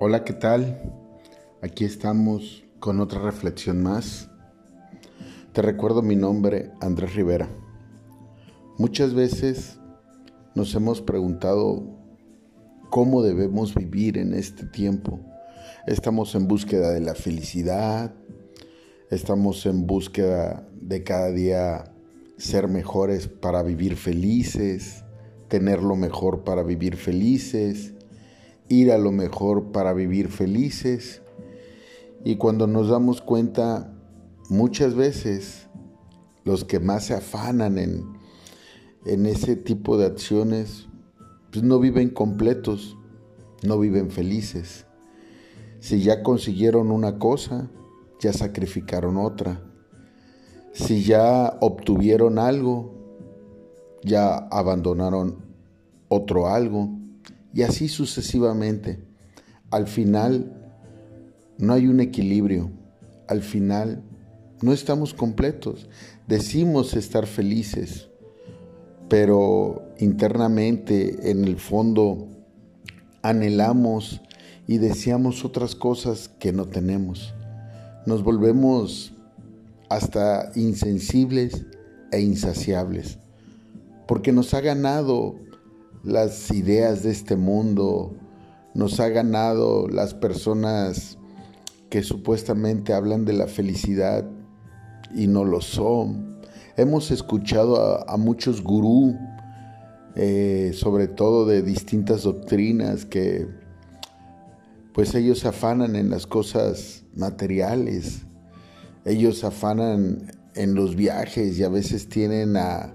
Hola, ¿qué tal? Aquí estamos con otra reflexión más. Te recuerdo mi nombre, Andrés Rivera. Muchas veces nos hemos preguntado cómo debemos vivir en este tiempo. Estamos en búsqueda de la felicidad, estamos en búsqueda de cada día ser mejores para vivir felices, tener lo mejor para vivir felices ir a lo mejor para vivir felices. Y cuando nos damos cuenta, muchas veces los que más se afanan en, en ese tipo de acciones, pues no viven completos, no viven felices. Si ya consiguieron una cosa, ya sacrificaron otra. Si ya obtuvieron algo, ya abandonaron otro algo y así sucesivamente. Al final no hay un equilibrio, al final no estamos completos. Decimos estar felices, pero internamente, en el fondo, anhelamos y deseamos otras cosas que no tenemos. Nos volvemos hasta insensibles e insaciables, porque nos ha ganado las ideas de este mundo, nos ha ganado las personas que supuestamente hablan de la felicidad y no lo son. Hemos escuchado a, muchos gurú, eh, sobre todo de distintas doctrinas, que pues ellos afanan en las cosas materiales, ellos afanan en los viajes y a veces tienen a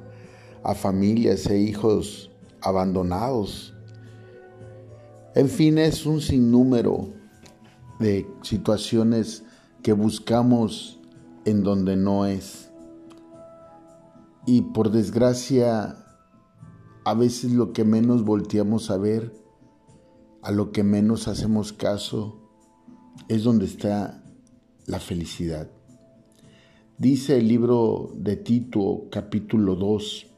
familias e hijos abandonados. En fin, es un sinnúmero de situaciones que buscamos en donde no es. Y por desgracia, a veces lo que menos volteamos a ver, a lo que menos hacemos caso, es donde está la felicidad. Dice el libro de Tito capítulo 2,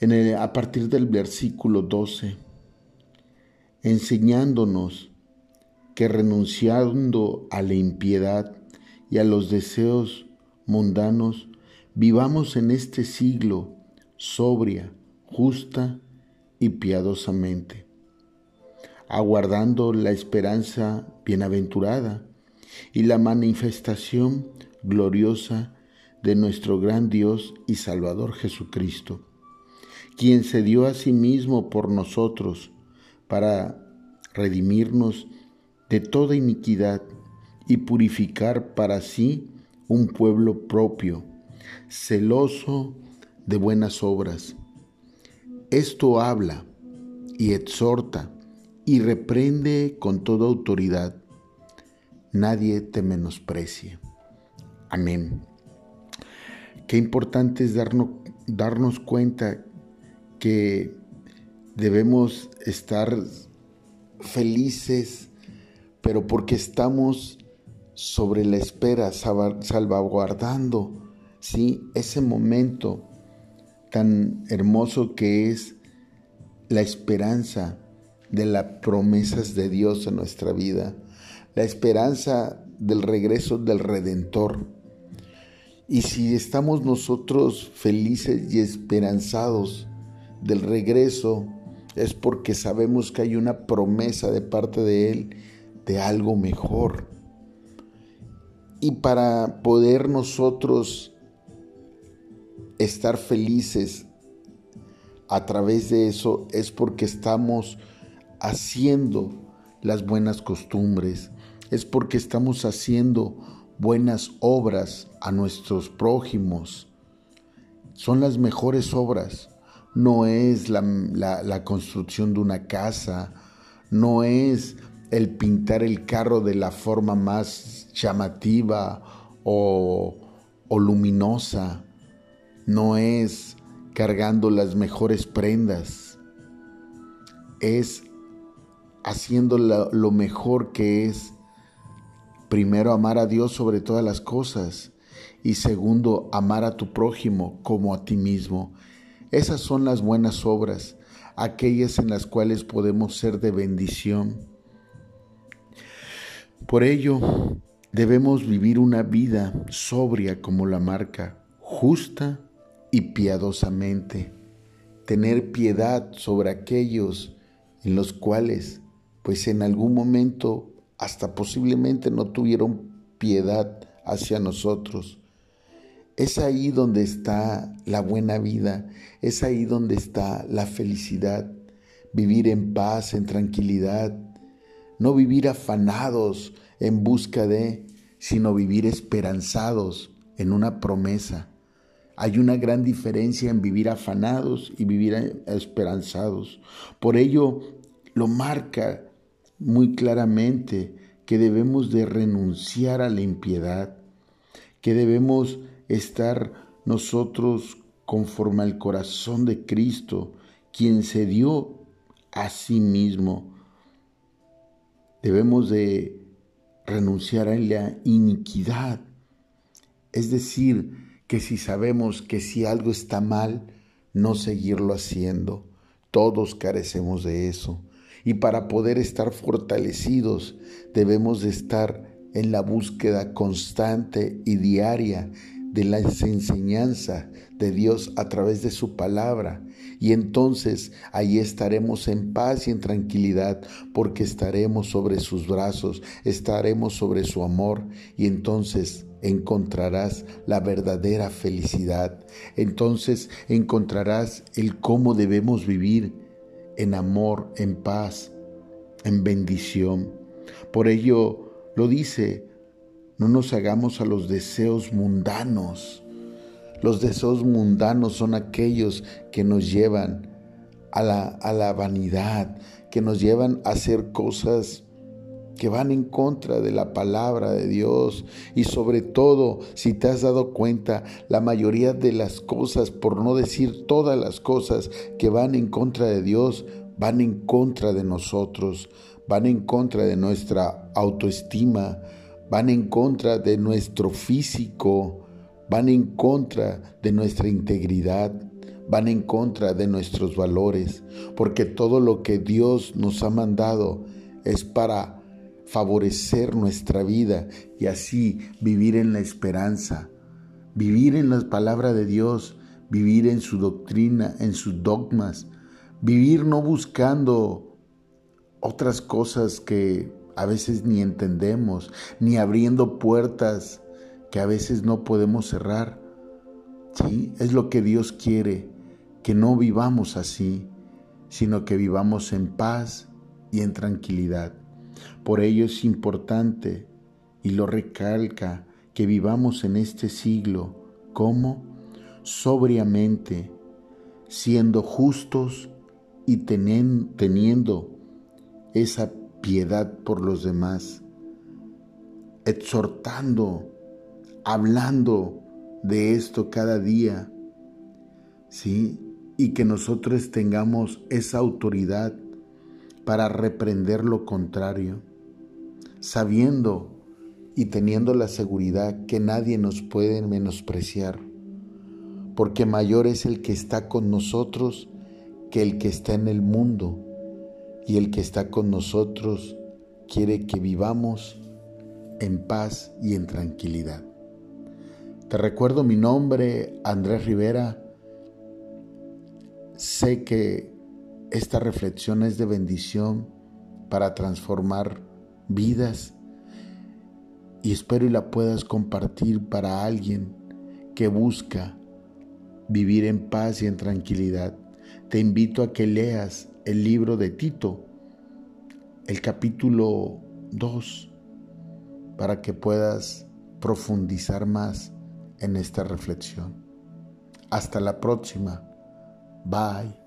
a partir del versículo 12, enseñándonos que renunciando a la impiedad y a los deseos mundanos, vivamos en este siglo sobria, justa y piadosamente, aguardando la esperanza bienaventurada y la manifestación gloriosa de nuestro gran Dios y Salvador Jesucristo quien se dio a sí mismo por nosotros para redimirnos de toda iniquidad y purificar para sí un pueblo propio, celoso de buenas obras. Esto habla y exhorta y reprende con toda autoridad. Nadie te menosprecie. Amén. Qué importante es darnos, darnos cuenta que debemos estar felices, pero porque estamos sobre la espera, salvaguardando ¿sí? ese momento tan hermoso que es la esperanza de las promesas de Dios en nuestra vida, la esperanza del regreso del Redentor. Y si estamos nosotros felices y esperanzados, del regreso es porque sabemos que hay una promesa de parte de Él de algo mejor. Y para poder nosotros estar felices a través de eso es porque estamos haciendo las buenas costumbres, es porque estamos haciendo buenas obras a nuestros prójimos. Son las mejores obras no es la, construcción de una casa, no es el pintar el carro de la forma más llamativa o, o luminosa, no es cargando las mejores prendas, es haciendo lo mejor que es, primero, amar a Dios sobre todas las cosas y segundo, amar a tu prójimo como a ti mismo. Esas son las buenas obras, aquellas en las cuales podemos ser de bendición. Por ello, debemos vivir una vida sobria como la marca, justa y piadosamente. Tener piedad sobre aquellos en los cuales, pues en algún momento, hasta posiblemente no tuvieron piedad hacia nosotros. Es ahí donde está la buena vida, es ahí donde está la felicidad, vivir en paz, en tranquilidad, no vivir afanados en busca de, sino vivir esperanzados en una promesa. Hay una gran diferencia en vivir afanados y vivir esperanzados. Por ello, lo marca muy claramente que debemos de renunciar a la impiedad, que debemos estar nosotros conforme al corazón de Cristo, quien se dio a sí mismo Debemos de renunciar a la iniquidad. Es decir, que si sabemos que si algo está mal, no seguirlo haciendo. Todos carecemos de eso. Y para poder estar fortalecidos, debemos de estar en la búsqueda constante y diaria de la enseñanza de Dios a través de su palabra. Y entonces ahí estaremos en paz y en tranquilidad porque estaremos sobre sus brazos, estaremos sobre su amor y entonces encontrarás la verdadera felicidad. Entonces encontrarás el cómo debemos vivir en amor, en paz, en bendición. Por ello lo dice no nos hagamos a los deseos mundanos. Los deseos mundanos son aquellos que nos llevan a la, a la vanidad, que nos llevan a hacer cosas que van en contra de la palabra de Dios. Y sobre todo, si te has dado cuenta, la mayoría de las cosas, por no decir todas las cosas que van en contra de Dios, van en contra de nosotros, van en contra de nuestra autoestima, van en contra de nuestro físico, van en contra de nuestra integridad, van en contra de nuestros valores, porque todo lo que Dios nos ha mandado es para favorecer nuestra vida y así vivir en la esperanza, vivir en la palabra de Dios, vivir en su doctrina, en sus dogmas, vivir no buscando otras cosas que a veces ni entendemos, ni abriendo puertas que a veces no podemos cerrar. Sí, es lo que Dios quiere, que no vivamos así, sino que vivamos en paz y en tranquilidad. Por ello es importante, y lo recalca, que vivamos en este siglo como sobriamente, siendo justos y teniendo esa piedad por los demás, exhortando, hablando de esto cada día, ¿sí? Y que nosotros tengamos esa autoridad para reprender lo contrario, sabiendo y teniendo la seguridad que nadie nos puede menospreciar, porque mayor es el que está con nosotros que el que está en el mundo y el que está con nosotros quiere que vivamos en paz y en tranquilidad. Te recuerdo mi nombre, Andrés Rivera. Sé que esta reflexión es de bendición para transformar vidas y espero y la puedas compartir para alguien que busca vivir en paz y en tranquilidad. Te invito a que leas el libro de Tito, el capítulo 2, para que puedas profundizar más en esta reflexión. Hasta la próxima. Bye.